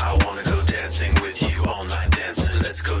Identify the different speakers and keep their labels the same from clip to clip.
Speaker 1: I wanna go dancing with you all night dancing. Let's go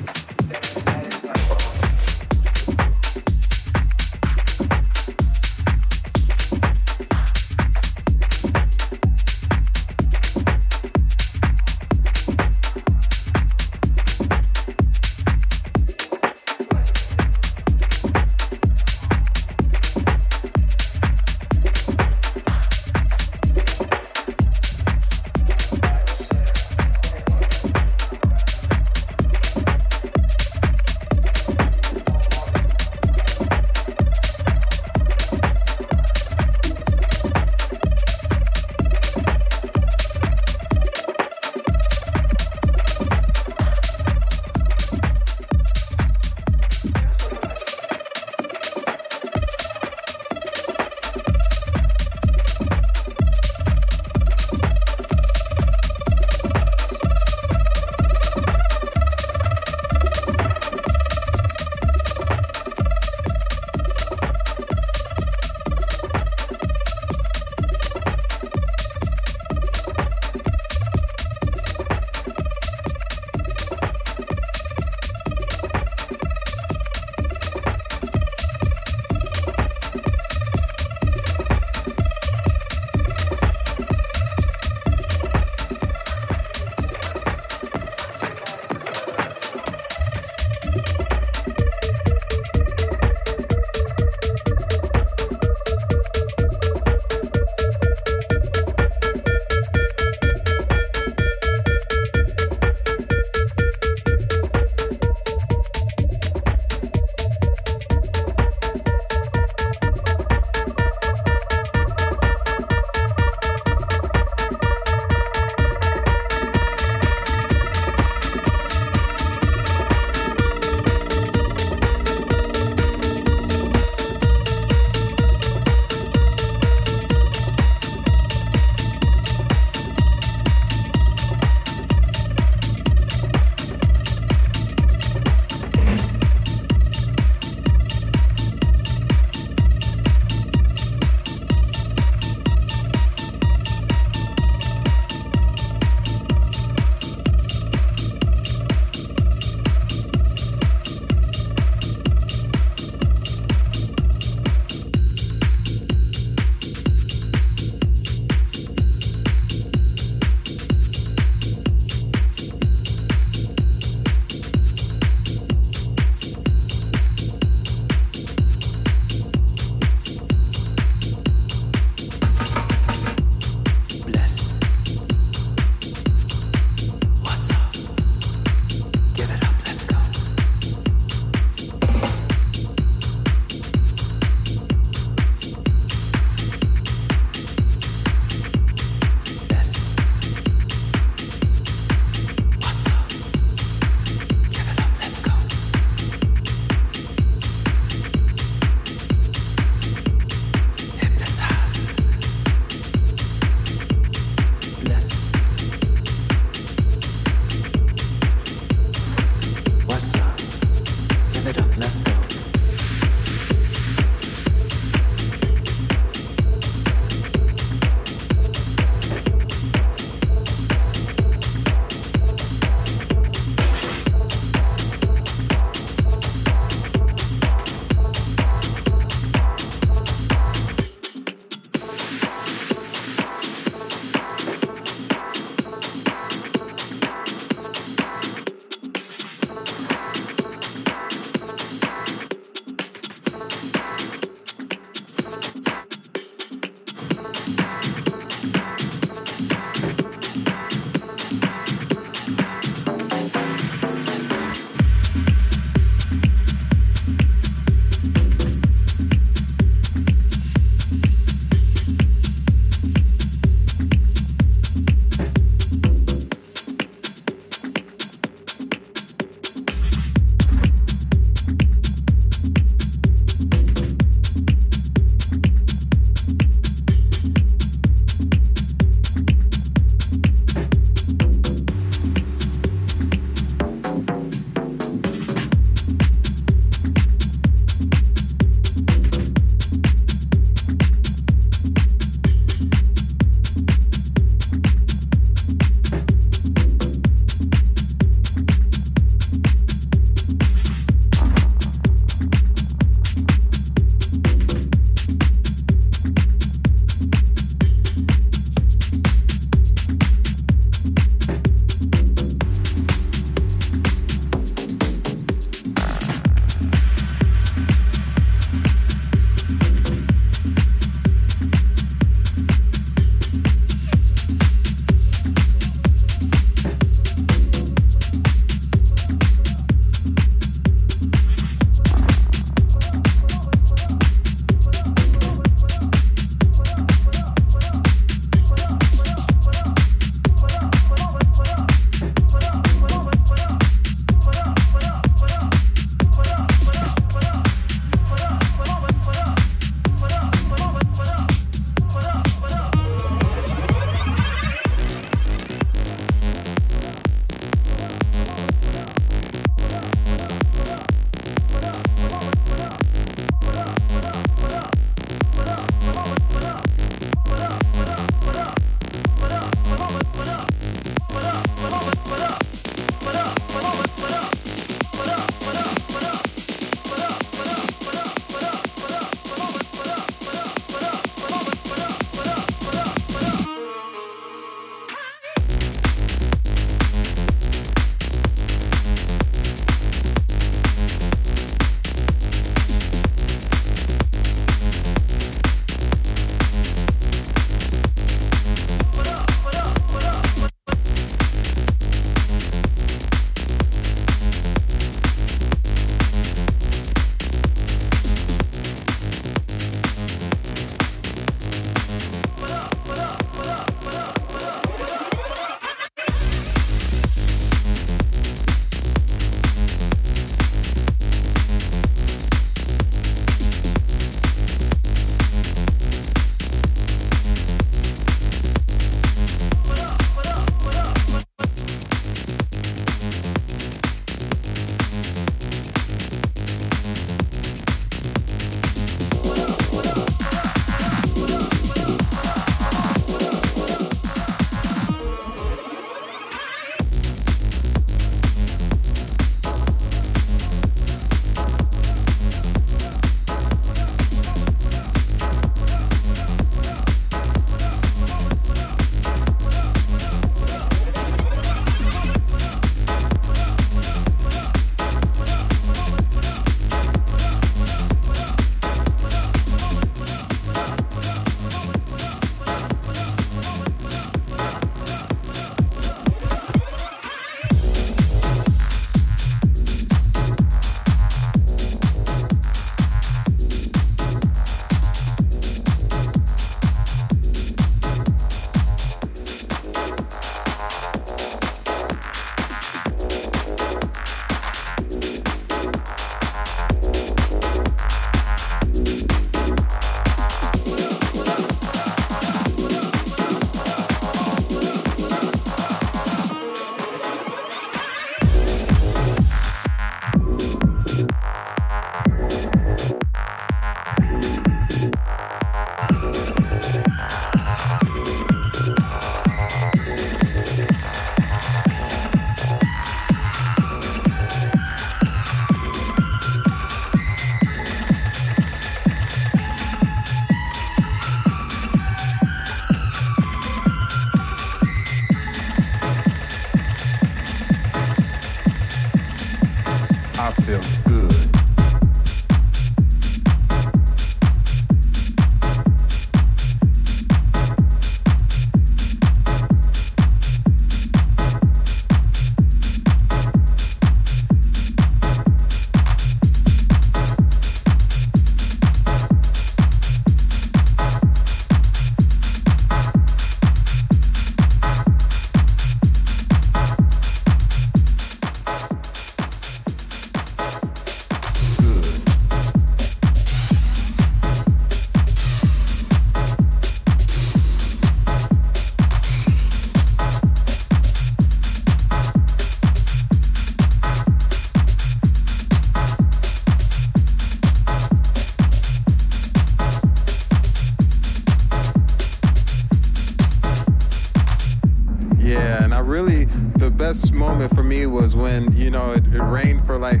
Speaker 2: best moment for me was when you know it, it rained for like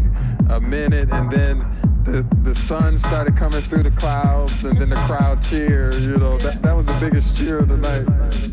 Speaker 2: a minute, and then the, the sun started coming through the clouds, and then the crowd cheered. You know that that was the biggest cheer of the night.